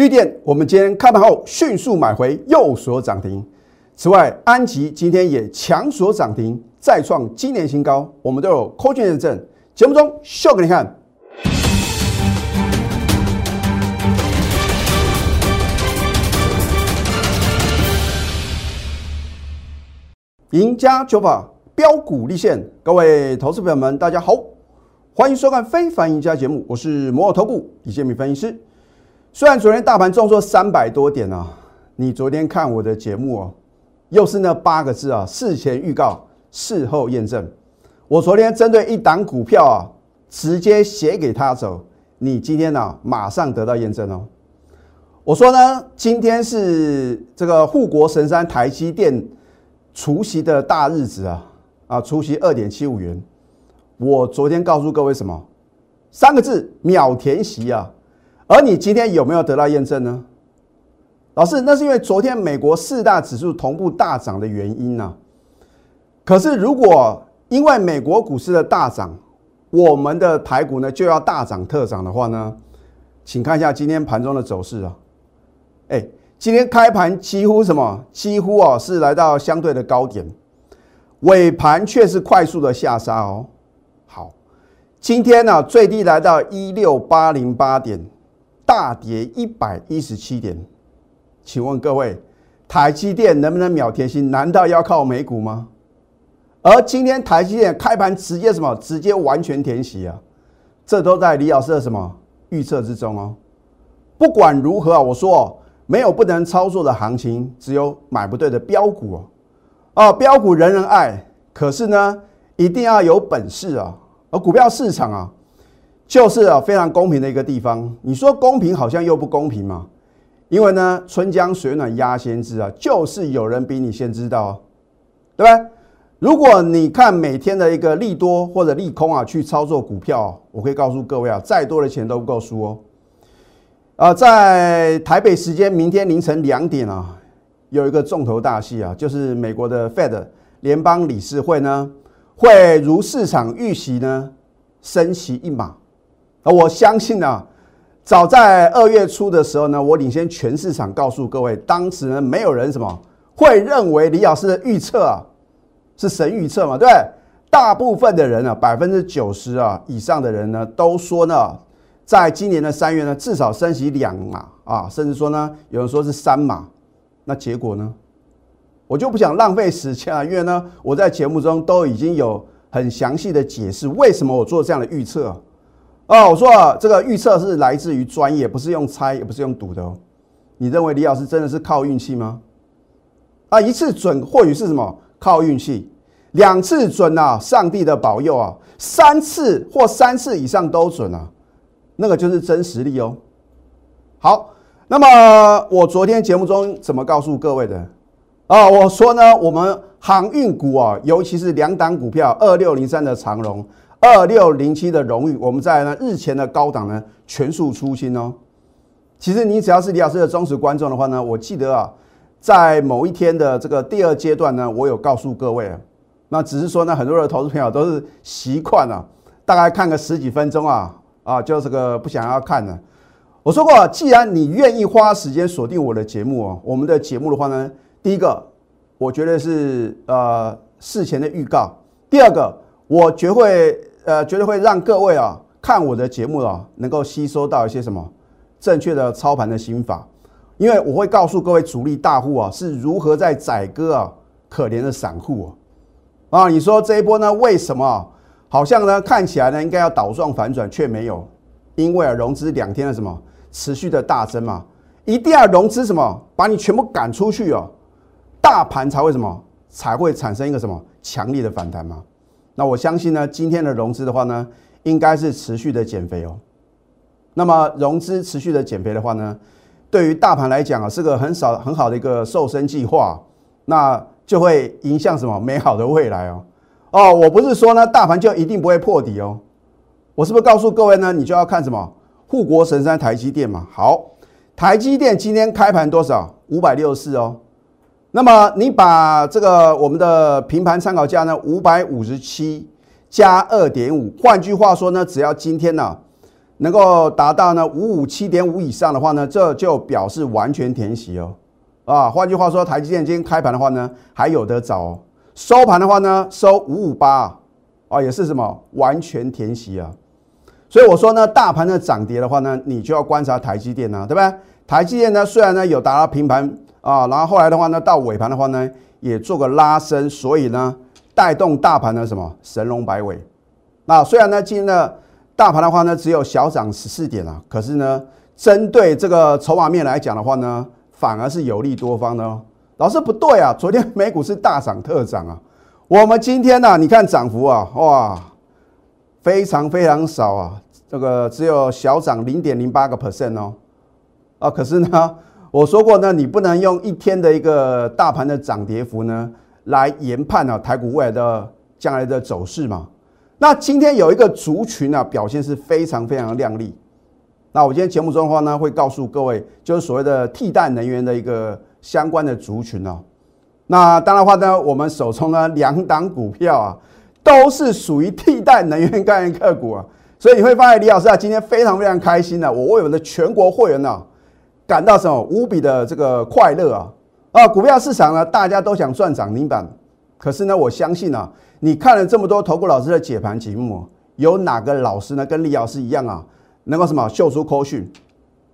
绿电，我们今天开盘后迅速买回，又锁涨停。此外，安吉今天也强锁涨停，再创今年新高，我们都有扣券认证。节目中秀给你看。赢家九法标股立现，各位投资朋友们，大家好，欢迎收看《非凡赢家》节目，我是摩尔投顾李建民分析师。虽然昨天大盘重挫三百多点啊，你昨天看我的节目哦，又是那八个字啊，事前预告，事后验证。我昨天针对一档股票啊，直接写给他走，你今天呢马上得到验证哦。我说呢，今天是这个护国神山台积电除夕的大日子啊，啊，除夕二点七五元。我昨天告诉各位什么？三个字，秒填席啊。而你今天有没有得到验证呢？老师，那是因为昨天美国四大指数同步大涨的原因呢。可是如果因为美国股市的大涨，我们的台股呢就要大涨特涨的话呢？请看一下今天盘中的走势啊。哎，今天开盘几乎什么？几乎啊是来到相对的高点，尾盘却是快速的下杀哦。好，今天呢最低来到一六八零八点。大跌一百一十七点，请问各位，台积电能不能秒填息？难道要靠美股吗？而今天台积电开盘直接什么？直接完全填息啊！这都在李老师的什么预测之中哦。不管如何啊，我说哦，没有不能操作的行情，只有买不对的标股哦。啊，标股人人爱，可是呢，一定要有本事啊。而股票市场啊。就是啊，非常公平的一个地方。你说公平，好像又不公平嘛？因为呢，春江水暖鸭先知啊，就是有人比你先知道，对不对？如果你看每天的一个利多或者利空啊，去操作股票，我可以告诉各位啊，再多的钱都不够输哦。啊，在台北时间明天凌晨两点啊，有一个重头大戏啊，就是美国的 Fed 联邦理事会呢，会如市场预期呢，升息一码。而我相信呢，早在二月初的时候呢，我领先全市场告诉各位，当时呢没有人什么会认为李老师的预测啊是神预测嘛，对大部分的人啊，百分之九十啊以上的人呢，都说呢，在今年的三月呢，至少升息两码啊，甚至说呢，有人说是三码。那结果呢，我就不想浪费时间了，因为呢，我在节目中都已经有很详细的解释，为什么我做这样的预测。哦，我说啊，这个预测是来自于专业，不是用猜，也不是用赌的哦。你认为李老师真的是靠运气吗？啊，一次准或许是什么靠运气，两次准啊，上帝的保佑啊，三次或三次以上都准啊，那个就是真实力哦。好，那么我昨天节目中怎么告诉各位的？啊，我说呢，我们航运股啊，尤其是两档股票，二六零三的长荣。二六零七的荣誉，我们在呢日前的高档呢全数出清哦。其实你只要是李老师的忠实观众的话呢，我记得啊，在某一天的这个第二阶段呢，我有告诉各位啊，那只是说呢，很多的投资朋友都是习惯了，大概看个十几分钟啊啊，就这个不想要看了。我说过，既然你愿意花时间锁定我的节目哦，我们的节目的话呢，第一个我觉得是呃事前的预告，第二个我绝会。呃，绝对会让各位啊看我的节目啊，能够吸收到一些什么正确的操盘的心法，因为我会告诉各位主力大户啊是如何在宰割啊可怜的散户啊。啊，你说这一波呢，为什么好像呢看起来呢应该要倒状反转，却没有？因为啊融资两天的什么持续的大增嘛，一定要融资什么把你全部赶出去哦，大盘才会什么才会产生一个什么强烈的反弹嘛。那我相信呢，今天的融资的话呢，应该是持续的减肥哦。那么融资持续的减肥的话呢，对于大盘来讲啊，是个很少很好的一个瘦身计划，那就会影响什么美好的未来哦。哦，我不是说呢，大盘就一定不会破底哦。我是不是告诉各位呢，你就要看什么护国神山台积电嘛？好，台积电今天开盘多少？五百六十四哦。那么你把这个我们的平盘参考价呢，五百五十七加二点五，换句话说呢，只要今天呢能够达到呢五五七点五以上的话呢，这就表示完全填息哦。啊，换句话说，台积电今天开盘的话呢，还有得找哦。收盘的话呢，收五五八啊，也是什么完全填息啊。所以我说呢，大盘的涨跌的话呢，你就要观察台积电啊，对不对？台积电呢，虽然呢有达到平盘啊，然后后来的话呢，到尾盘的话呢，也做个拉升，所以呢，带动大盘的什么神龙摆尾。那虽然呢，今天的大盘的话呢，只有小涨十四点啊，可是呢，针对这个筹码面来讲的话呢，反而是有利多方的哦。老师不对啊，昨天美股是大涨特涨啊，我们今天呢，你看涨幅啊，哇！非常非常少啊，这个只有小涨零点零八个 percent 哦，啊，可是呢，我说过呢，你不能用一天的一个大盘的涨跌幅呢来研判啊台股未来的将来的走势嘛。那今天有一个族群啊表现是非常非常亮丽，那我今天节目中的话呢会告诉各位，就是所谓的替代能源的一个相关的族群哦。那当然话呢，我们手中呢两档股票啊。都是属于替代能源概念个股啊，所以你会发现李老师啊，今天非常非常开心的，我为我的全国会员呢感到什么无比的这个快乐啊啊！股票市场呢，大家都想赚涨停板，可是呢，我相信啊，你看了这么多投顾老师的解盘节目，有哪个老师呢跟李老师一样啊，能够什么秀出扣讯？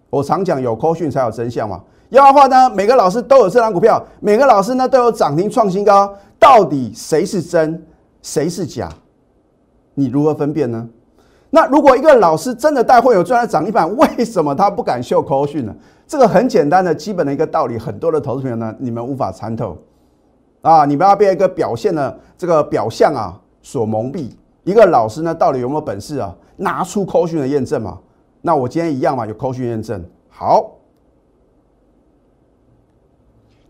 我常讲有扣讯才有真相嘛。要的话呢，每个老师都有这张股票，每个老师呢都有涨停创新高，到底谁是真？谁是假？你如何分辨呢？那如果一个老师真的带会有赚了涨一板，为什么他不敢秀口讯呢？这个很简单的基本的一个道理，很多的投资朋友呢，你们无法参透啊！你们要被一个表现的这个表象啊所蒙蔽。一个老师呢，到底有没有本事啊？拿出口讯的验证嘛？那我今天一样嘛，有口讯验证。好，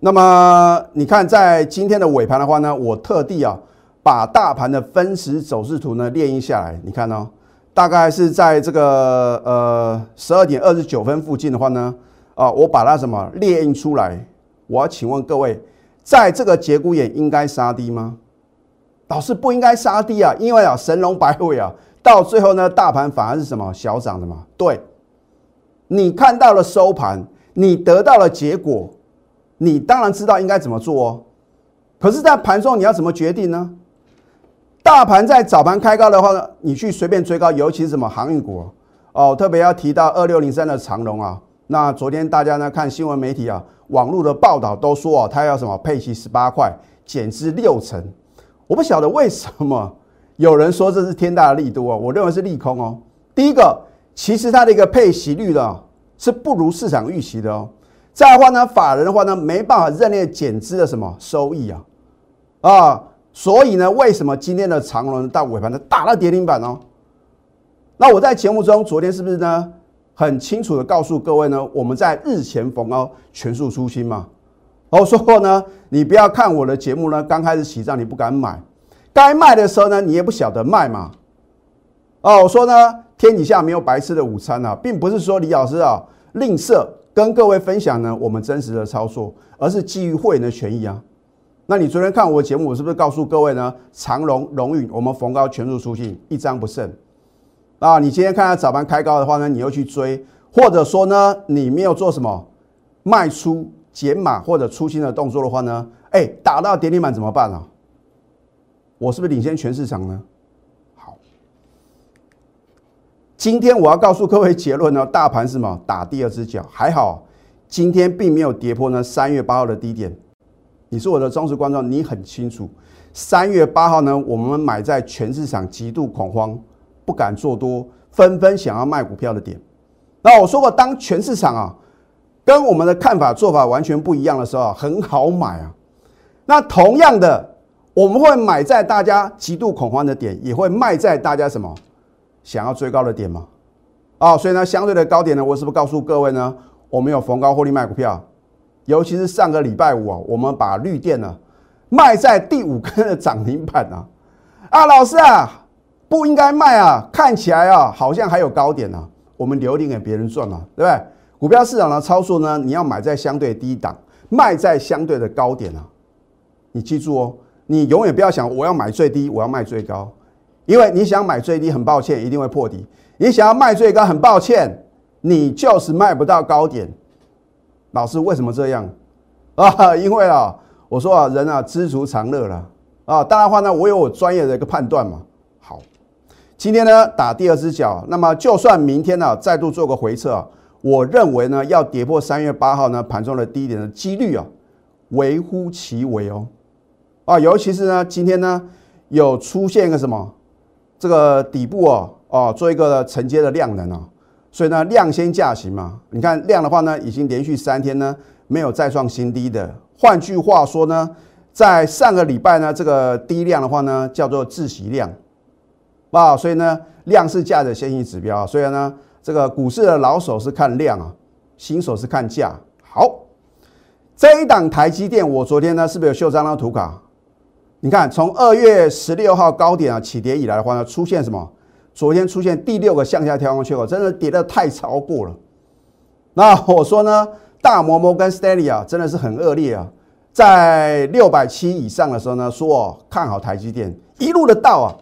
那么你看，在今天的尾盘的话呢，我特地啊。把大盘的分时走势图呢列印下来，你看哦，大概是在这个呃十二点二十九分附近的话呢，啊，我把它什么列印出来？我要请问各位，在这个节骨眼应该杀低吗？老师不应该杀低啊，因为啊神龙摆尾啊，到最后呢大盘反而是什么小涨的嘛？对，你看到了收盘，你得到了结果，你当然知道应该怎么做哦。可是，在盘中你要怎么决定呢？大盘在早盘开高的话呢，你去随便追高，尤其是什么航运股哦，特别要提到二六零三的长龙啊。那昨天大家呢看新闻媒体啊，网络的报道都说啊，它要什么配息十八块，减资六成。我不晓得为什么有人说这是天大的利多啊，我认为是利空哦。第一个，其实它的一个配息率呢是不如市场预期的哦。再的话呢，法人的话呢没办法认列减资的什么收益啊啊。所以呢，为什么今天的长龙到尾盘呢打到跌停板哦？那我在节目中昨天是不是呢很清楚的告诉各位呢？我们在日前逢高全数出清嘛。我说过呢，你不要看我的节目呢，刚开始起涨你不敢买，该卖的时候呢，你也不晓得卖嘛。哦，我说呢，天底下没有白吃的午餐啊，并不是说李老师啊吝啬跟各位分享呢我们真实的操作，而是基于会员的权益啊。那你昨天看我的节目，我是不是告诉各位呢？长龙、龙运，我们逢高全数出清，一张不剩。啊，你今天看到早盘开高的话呢，你又去追，或者说呢，你没有做什么卖出、减码或者出清的动作的话呢？哎，打到跌停板怎么办啊？我是不是领先全市场呢？好，今天我要告诉各位结论呢，大盘是什么？打第二只脚，还好，今天并没有跌破呢三月八号的低点。你是我的忠实观众，你很清楚，三月八号呢，我们买在全市场极度恐慌，不敢做多，纷纷想要卖股票的点。那我说过，当全市场啊跟我们的看法做法完全不一样的时候，很好买啊。那同样的，我们会买在大家极度恐慌的点，也会卖在大家什么想要追高的点吗？啊，所以呢，相对的高点呢，我是不是告诉各位呢，我们有逢高获利卖股票？尤其是上个礼拜五啊，我们把绿电呢卖在第五根的涨停板啊，啊，老师啊，不应该卖啊，看起来啊好像还有高点呢，我们留点给别人赚嘛，对不对？股票市场的操作呢，你要买在相对低档，卖在相对的高点啊，你记住哦，你永远不要想我要买最低，我要卖最高，因为你想买最低，很抱歉一定会破底；你想要卖最高，很抱歉，你就是卖不到高点。老师为什么这样 啊？因为啊，我说啊，人啊知足常乐了啊。当然话呢，我有我专业的一个判断嘛。好，今天呢打第二只脚，那么就算明天呢再度做个回撤，我认为呢要跌破三月八号呢盘中的低点的几率啊，微乎其微哦。啊，尤其是呢今天呢有出现一个什么这个底部哦哦做一个承接的量能啊。所以呢，量先价行嘛。你看量的话呢，已经连续三天呢没有再创新低的。换句话说呢，在上个礼拜呢，这个低量的话呢，叫做自习量啊。所以呢，量是价的先行指标啊。所以呢，这个股市的老手是看量啊，新手是看价。好，这一档台积电，我昨天呢是不是有秀这张图卡？你看，从二月十六号高点啊起跌以来的话呢，出现什么？昨天出现第六个向下跳空缺口，真的跌得太超过了。那我说呢，大摩摩跟 Stanley 啊，真的是很恶劣啊。在六百七以上的时候呢，说看好台积电，一路的到啊。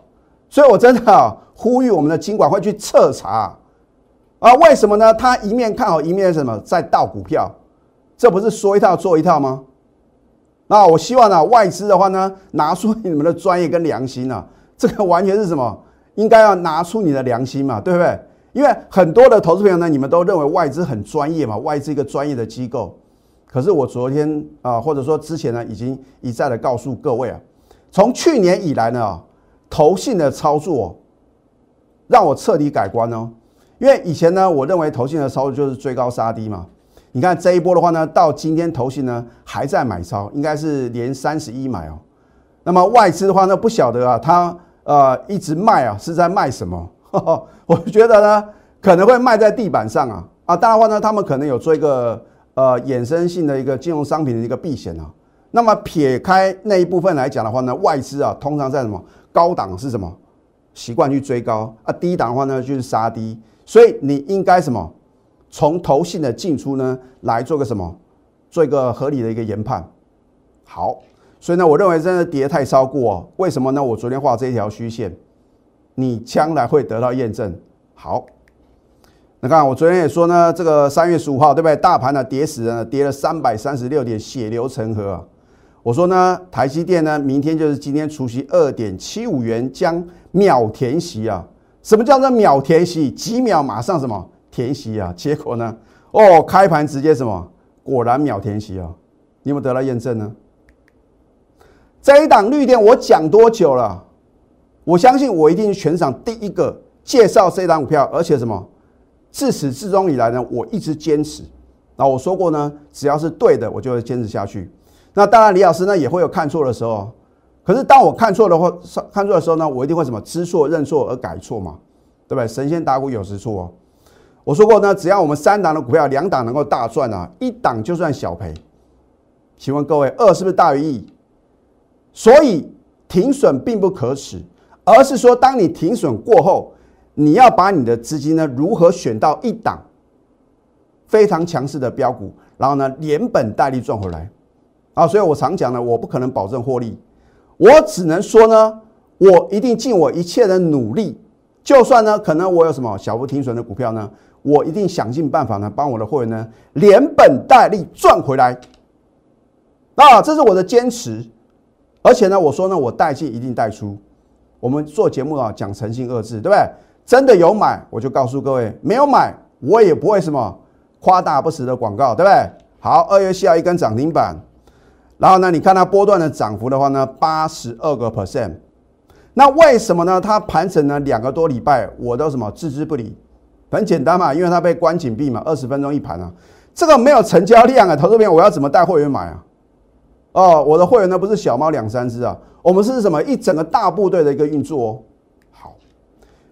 所以我真的啊，呼吁我们的金管会去彻查啊，为什么呢？他一面看好，一面什么在倒股票，这不是说一套做一套吗？那我希望呢，外资的话呢，拿出你们的专业跟良心啊，这个完全是什么？应该要拿出你的良心嘛，对不对？因为很多的投资朋友呢，你们都认为外资很专业嘛，外资一个专业的机构。可是我昨天啊，或者说之前呢，已经一再的告诉各位啊，从去年以来呢，投信的操作让我彻底改观哦。因为以前呢，我认为投信的操作就是追高杀低嘛。你看这一波的话呢，到今天投信呢还在买超，应该是连三十一买哦。那么外资的话呢，不晓得啊，他。呃，一直卖啊，是在卖什么？我觉得呢，可能会卖在地板上啊啊！当然话呢，他们可能有做一个呃衍生性的一个金融商品的一个避险啊。那么撇开那一部分来讲的话呢，外资啊，通常在什么高档是什么习惯去追高啊，低档的话呢就是杀低。所以你应该什么从投信的进出呢来做个什么，做一个合理的一个研判。好。所以呢，我认为真的跌太超过哦，为什么呢？我昨天画这一条虚线，你将来会得到验证。好，那看我昨天也说呢，这个三月十五号对不对？大盘呢跌死了，跌了三百三十六点，血流成河啊！我说呢，台积电呢，明天就是今天除夕二点七五元将秒填息啊！什么叫做秒填息？几秒马上什么填息啊？结果呢？哦，开盘直接什么？果然秒填息啊！你有没有得到验证呢？这一档绿电我讲多久了？我相信我一定是全场第一个介绍这一档股票，而且什么？自始至终以来呢，我一直坚持。那我说过呢，只要是对的，我就会坚持下去。那当然，李老师呢也会有看错的时候。可是当我看错的话，看错的时候呢，我一定会什么？知错认错而改错嘛，对不对？神仙打鼓有时错哦。我说过呢，只要我们三档的股票，两档能够大赚啊，一档就算小赔。请问各位，二是不是大于一？所以停损并不可耻，而是说，当你停损过后，你要把你的资金呢如何选到一档非常强势的标股，然后呢连本带利赚回来啊！所以我常讲呢，我不可能保证获利，我只能说呢，我一定尽我一切的努力，就算呢可能我有什么小幅停损的股票呢，我一定想尽办法呢帮我的会员呢连本带利赚回来啊！这是我的坚持。而且呢，我说呢，我带进一定带出。我们做节目啊，讲诚信二字，对不对？真的有买，我就告诉各位；没有买，我也不会什么夸大不实的广告，对不对？好，二月七号一根涨停板，然后呢，你看它波段的涨幅的话呢，八十二个 percent。那为什么呢？它盘整了两个多礼拜，我都什么置之不理？很简单嘛，因为它被关紧闭嘛，二十分钟一盘啊，这个没有成交量啊，投资朋友，我要怎么带会员买啊？哦，我的会员呢不是小猫两三只啊，我们是什么一整个大部队的一个运作哦。好，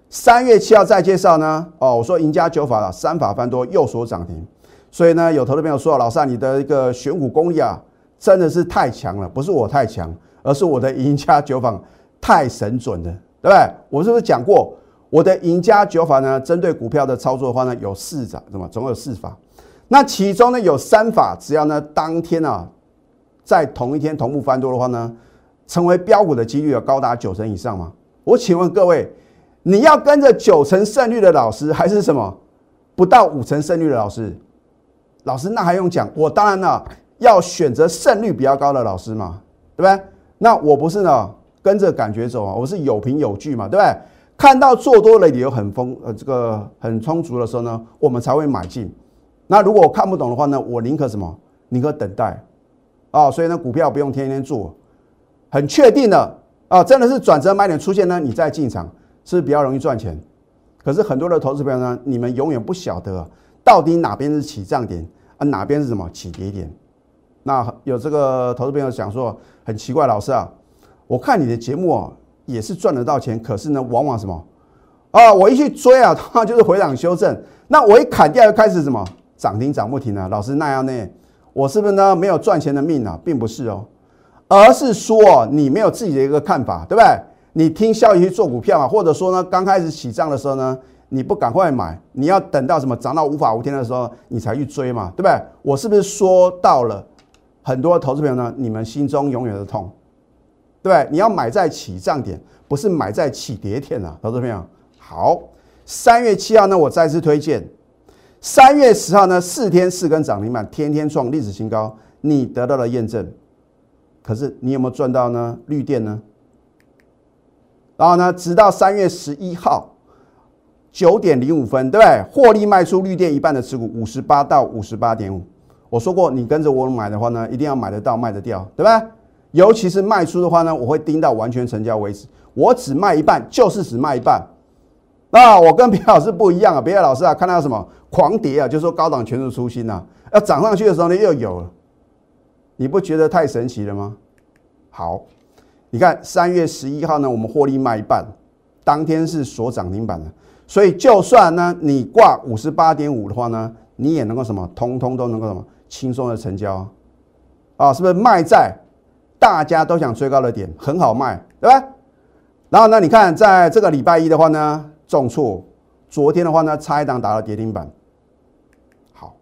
三月七号再介绍呢。哦，我说赢家九法了，三法翻多又锁涨停，所以呢，有投资朋友说，老三你的一个选股功力啊，真的是太强了，不是我太强，而是我的赢家九法太神准了，对不对？我是不是讲过我的赢家九法呢？针对股票的操作的话呢，有四法，什么？总有四法。那其中呢有三法，只要呢当天啊。在同一天同步翻多的话呢，成为标股的几率要高达九成以上吗？我请问各位，你要跟着九成胜率的老师，还是什么不到五成胜率的老师？老师那还用讲？我当然了要选择胜率比较高的老师嘛，对不对？那我不是呢跟着感觉走啊，我是有凭有据嘛，对不对？看到做多的理由很丰呃这个很充足的时候呢，我们才会买进。那如果我看不懂的话呢，我宁可什么？宁可等待啊。所以呢，股票不用天天做，很确定的啊，真的是转折买点出现呢，你再进场。是比较容易赚钱，可是很多的投资朋友呢，你们永远不晓得到底哪边是起涨点啊，哪边是什么起跌点。那有这个投资朋友想说，很奇怪，老师啊，我看你的节目啊，也是赚得到钱，可是呢，往往什么啊，我一去追啊，它 就是回档修正，那我一砍掉又开始什么涨停涨不停啊，老师那样呢，我是不是呢没有赚钱的命啊，并不是哦，而是说你没有自己的一个看法，对不对？你听消息去做股票嘛？或者说呢，刚开始起涨的时候呢，你不赶快买，你要等到什么涨到无法无天的时候，你才去追嘛，对不对？我是不是说到了很多投资朋友呢？你们心中永远的痛，对不对？你要买在起涨点，不是买在起跌点啊，投资朋友。好，三月七号呢，我再次推荐；三月十号呢，四天四根涨停板，天天创历史新高，你得到了验证。可是你有没有赚到呢？绿电呢？然后呢，直到三月十一号九点零五分，对不对？获利卖出绿电一半的持股，五十八到五十八点五。我说过，你跟着我买的话呢，一定要买得到、卖得掉，对吧？尤其是卖出的话呢，我会盯到完全成交为止。我只卖一半，就是只卖一半。那我跟别的老师不一样啊，别的老师啊，看到什么狂跌啊，就说高档全数出新呐，要涨上去的时候呢，又有了。你不觉得太神奇了吗？好。你看三月十一号呢，我们获利卖一半，当天是锁涨停板的，所以就算呢你挂五十八点五的话呢，你也能够什么，通通都能够什么轻松的成交，啊，是不是卖在大家都想追高的点，很好卖，对吧？然后呢，你看在这个礼拜一的话呢，重挫，昨天的话呢，差一档打到跌停板，好，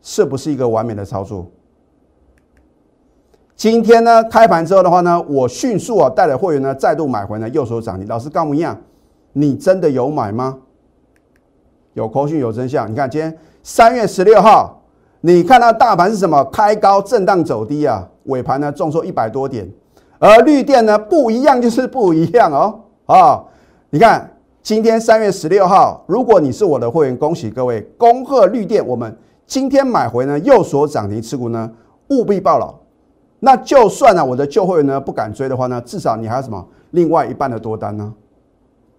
是不是一个完美的操作？今天呢，开盘之后的话呢，我迅速啊带着会员呢再度买回呢右手涨停。老师跟我一样，你真的有买吗？有口讯有真相。你看今天三月十六号，你看到大盘是什么？开高震荡走低啊，尾盘呢重挫一百多点。而绿电呢不一样，就是不一样哦。啊，你看今天三月十六号，如果你是我的会员，恭喜各位，恭贺绿电，我们今天买回呢右手涨停持股呢，务必报了。那就算呢，我的旧会员呢不敢追的话呢，至少你还有什么另外一半的多单呢？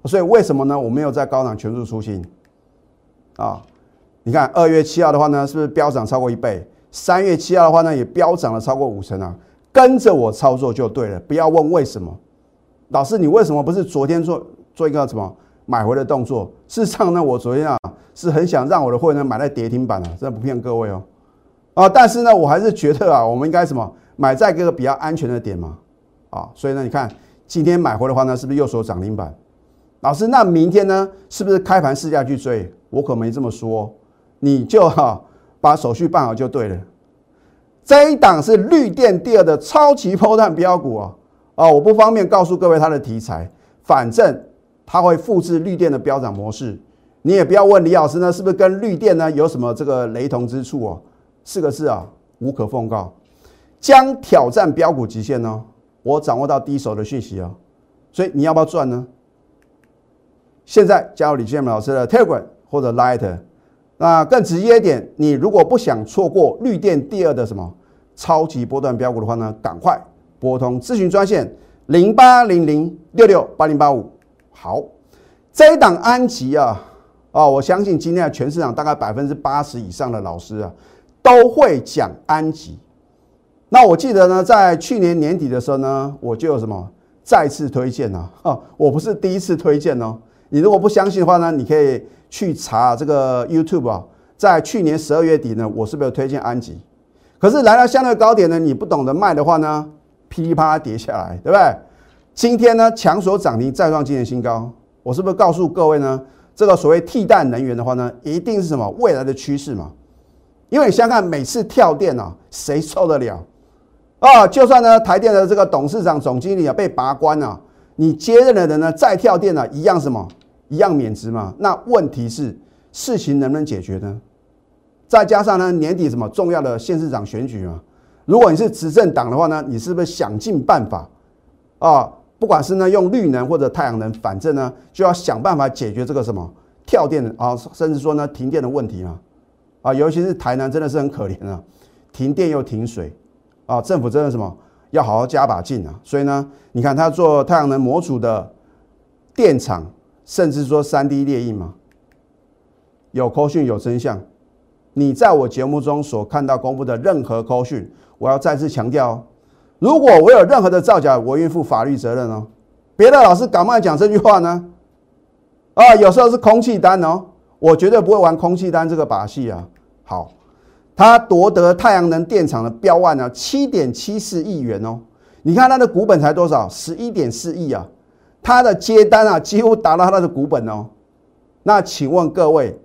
所以为什么呢？我没有在高档全数出新啊？你看二月七号的话呢，是不是飙涨超过一倍？三月七号的话呢，也飙涨了超过五成啊！跟着我操作就对了，不要问为什么。老师，你为什么不是昨天做做一个什么买回的动作？事实上呢，我昨天啊是很想让我的会员买在跌停板啊，真的不骗各位哦。啊，但是呢，我还是觉得啊，我们应该什么？买在一个比较安全的点嘛，啊，所以呢，你看今天买回的话呢，是不是又锁涨停板？老师，那明天呢，是不是开盘试价去追？我可没这么说，你就哈把手续办好就对了。这一档是绿电第二的超级破蛋标股啊，啊，我不方便告诉各位它的题材，反正它会复制绿电的飙涨模式。你也不要问李老师呢，是不是跟绿电呢有什么这个雷同之处哦？四个字啊，无可奉告。将挑战标股极限呢？我掌握到第一手的讯息哦，所以你要不要赚呢？现在加入李建明老师的 Telegram 或者 Light，那更直接一点，你如果不想错过绿电第二的什么超级波段标股的话呢，赶快拨通咨询专线零八零零六六八零八五。好，这一档安吉啊，啊，我相信今天的全市场大概百分之八十以上的老师啊，都会讲安吉。那我记得呢，在去年年底的时候呢，我就有什么再次推荐呢？啊，我不是第一次推荐哦。你如果不相信的话呢，你可以去查这个 YouTube 啊，在去年十二月底呢，我是不是有推荐安吉？可是来到相对高点呢，你不懂得卖的话呢，噼里啪啦跌下来，对不对？今天呢，强所涨停再创今年新高，我是不是告诉各位呢？这个所谓替代能源的话呢，一定是什么未来的趋势嘛？因为你想想看每次跳电啊，谁受得了？啊，就算呢，台电的这个董事长、总经理啊被拔关了，你接任的人呢再跳电呢，一样什么，一样免职嘛。那问题是事情能不能解决呢？再加上呢年底什么重要的县市长选举嘛，如果你是执政党的话呢，你是不是想尽办法啊？不管是呢用绿能或者太阳能，反正呢就要想办法解决这个什么跳电啊，甚至说呢停电的问题啊。啊，尤其是台南真的是很可怜啊，停电又停水啊，政府真的什么要好好加把劲啊。所以呢，你看他做太阳能模组的电厂，甚至说三 D 列印嘛，有扣讯有真相。你在我节目中所看到公布的任何扣讯，我要再次强调，如果我有任何的造假，我愿负法律责任哦。别的老师敢不敢讲这句话呢？啊，有时候是空气单哦，我绝对不会玩空气单这个把戏啊。好，他夺得太阳能电厂的标案呢，七点七四亿元哦。你看他的股本才多少？十一点四亿啊。他的接单啊，几乎达到他的股本哦。那请问各位，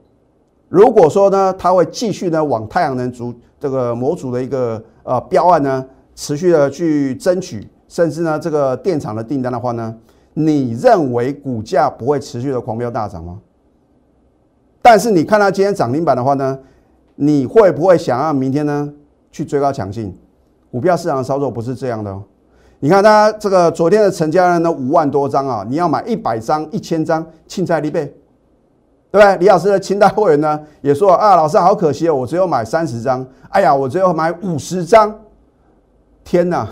如果说呢，他会继续呢往太阳能组这个模组的一个呃标案呢，持续的去争取，甚至呢这个电厂的订单的话呢，你认为股价不会持续的狂飙大涨吗？但是你看它今天涨停板的话呢？你会不会想要明天呢去追高抢进？股票市场的操作不是这样的哦。你看它这个昨天的成交量呢五万多张啊，你要买一百张、一千张，青菜利倍，对不对？李老师的清代会员呢也说啊，老师好可惜哦，我只有买三十张。哎呀，我只有买五十张。天哪，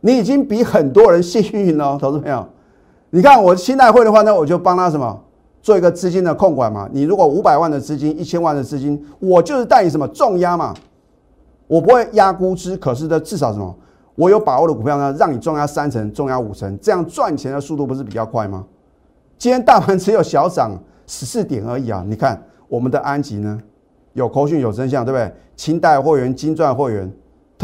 你已经比很多人幸运了，投资朋友。你看我清代会的话呢，我就帮他什么？做一个资金的控管嘛，你如果五百万的资金、一千万的资金，我就是带你什么重压嘛，我不会压估值，可是呢，至少什么，我有把握的股票呢，让你重压三成、重压五成，这样赚钱的速度不是比较快吗？今天大盘只有小涨十四点而已啊，你看我们的安吉呢，有口讯有真相，对不对？清代会员、金钻会员、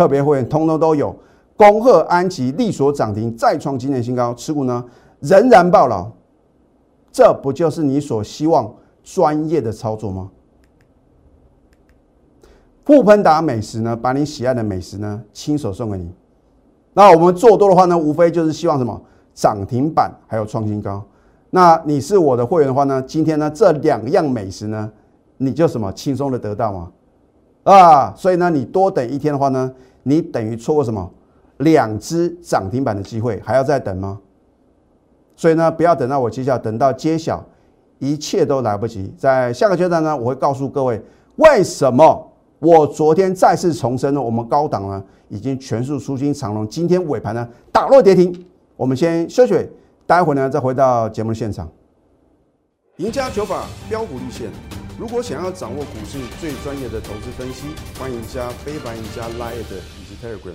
特别会员，通通都有。恭贺安吉力所涨停，再创今年新高，持股呢仍然爆牢。这不就是你所希望专业的操作吗？富喷达美食呢，把你喜爱的美食呢，亲手送给你。那我们做多的话呢，无非就是希望什么涨停板还有创新高。那你是我的会员的话呢，今天呢这两样美食呢，你就什么轻松的得到吗？啊，所以呢你多等一天的话呢，你等于错过什么两只涨停板的机会，还要再等吗？所以呢，不要等到我揭晓，等到揭晓，一切都来不及。在下个阶段呢，我会告诉各位为什么我昨天再次重申呢？我们高档呢已经全数出金长龙，今天尾盘呢打落跌停。我们先休息，待会呢再回到节目的现场。赢家九法标股立线，如果想要掌握股市最专业的投资分析，欢迎加非凡、赢家 Line 以及 Telegram。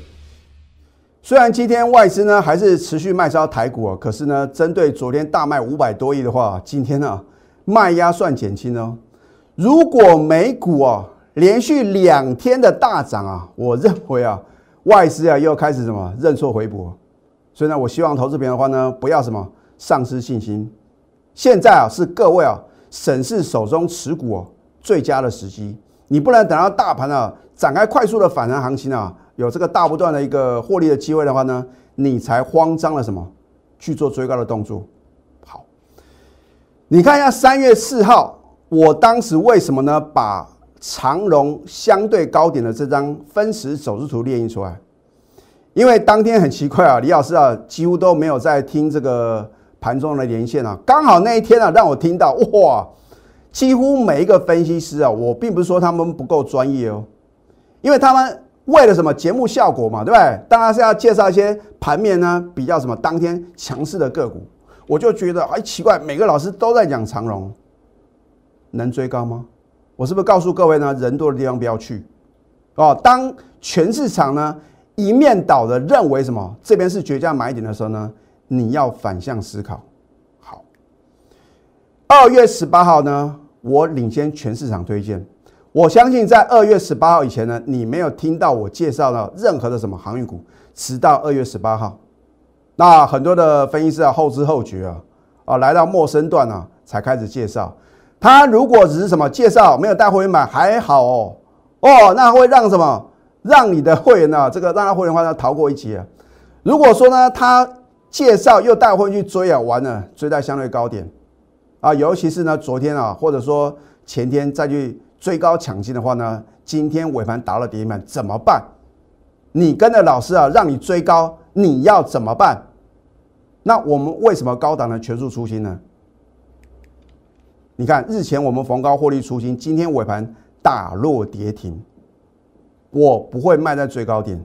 虽然今天外资呢还是持续卖超台股啊，可是呢，针对昨天大卖五百多亿的话，今天呢卖压算减轻哦。如果美股啊连续两天的大涨啊，我认为啊外资啊又开始什么认错回补，所以呢，我希望投资朋友的话呢不要什么丧失信心。现在啊是各位啊审视手中持股最佳的时机，你不能等到大盘啊展开快速的反弹行情啊。有这个大不断的一个获利的机会的话呢，你才慌张了什么去做追高的动作？好，你看一下三月四号，我当时为什么呢？把长荣相对高点的这张分时走势图列印出来，因为当天很奇怪啊，李老师啊几乎都没有在听这个盘中的连线啊，刚好那一天啊让我听到哇，几乎每一个分析师啊，我并不是说他们不够专业哦，因为他们。为了什么节目效果嘛，对不对？当然是要介绍一些盘面呢，比较什么当天强势的个股。我就觉得哎奇怪，每个老师都在讲长荣，能追高吗？我是不是告诉各位呢？人多的地方不要去哦。当全市场呢一面倒的认为什么这边是绝佳买点的时候呢，你要反向思考。好，二月十八号呢，我领先全市场推荐。我相信在二月十八号以前呢，你没有听到我介绍了任何的什么航运股，直到二月十八号，那很多的分析师啊后知后觉啊，啊来到陌生段啊才开始介绍。他如果只是什么介绍，没有带会员买还好哦，哦那会让什么让你的会员呢？这个让他会员的话呢逃过一劫。如果说呢他介绍又带回去追啊，完了追在相对高点啊，尤其是呢昨天啊，或者说前天再去追高抢进的话呢，今天尾盘打了跌停板怎么办？你跟着老师啊，让你追高，你要怎么办？那我们为什么高档的全数出清呢？你看日前我们逢高获利出清，今天尾盘打落跌停，我不会卖在最高点，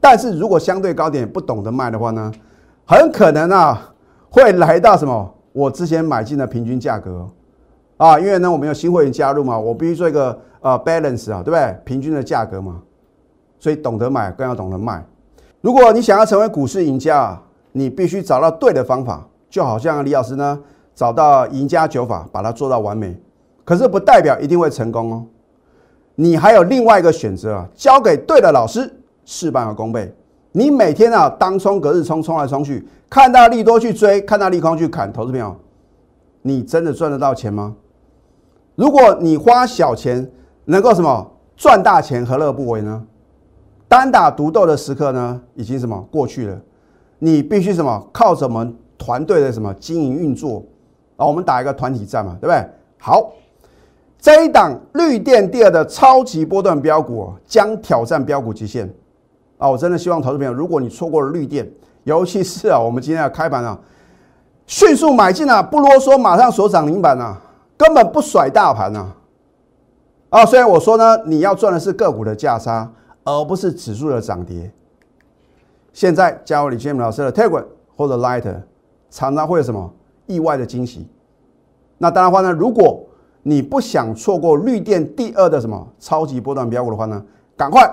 但是如果相对高点不懂得卖的话呢，很可能啊会来到什么？我之前买进的平均价格啊，因为呢我们有新会员加入嘛，我必须做一个呃 balance 啊，对不对？平均的价格嘛。所以懂得买更要懂得卖。如果你想要成为股市赢家，你必须找到对的方法。就好像李老师呢，找到赢家九法，把它做到完美。可是不代表一定会成功哦。你还有另外一个选择啊，交给对的老师，事半功倍。你每天啊，当冲隔日冲，冲来冲去，看到利多去追，看到利空去砍，投资朋友，你真的赚得到钱吗？如果你花小钱能够什么赚大钱，何乐不为呢？单打独斗的时刻呢，已经什么过去了？你必须什么靠什么团队的什么经营运作啊？我们打一个团体战嘛，对不对？好，这一档绿电第二的超级波段标股将挑战标股极限啊！我真的希望投资朋友，如果你错过了绿电，尤其是啊，我们今天要开盘啊，迅速买进啊，不啰嗦，马上锁涨停板啊，根本不甩大盘啊！啊，虽然我说呢，你要赚的是个股的价差。而不是指数的涨跌。现在加入李建明老师的 Telegram 或者 Lighter，常常会有什么意外的惊喜。那当然话呢，如果你不想错过绿电第二的什么超级波段标股的话呢，赶快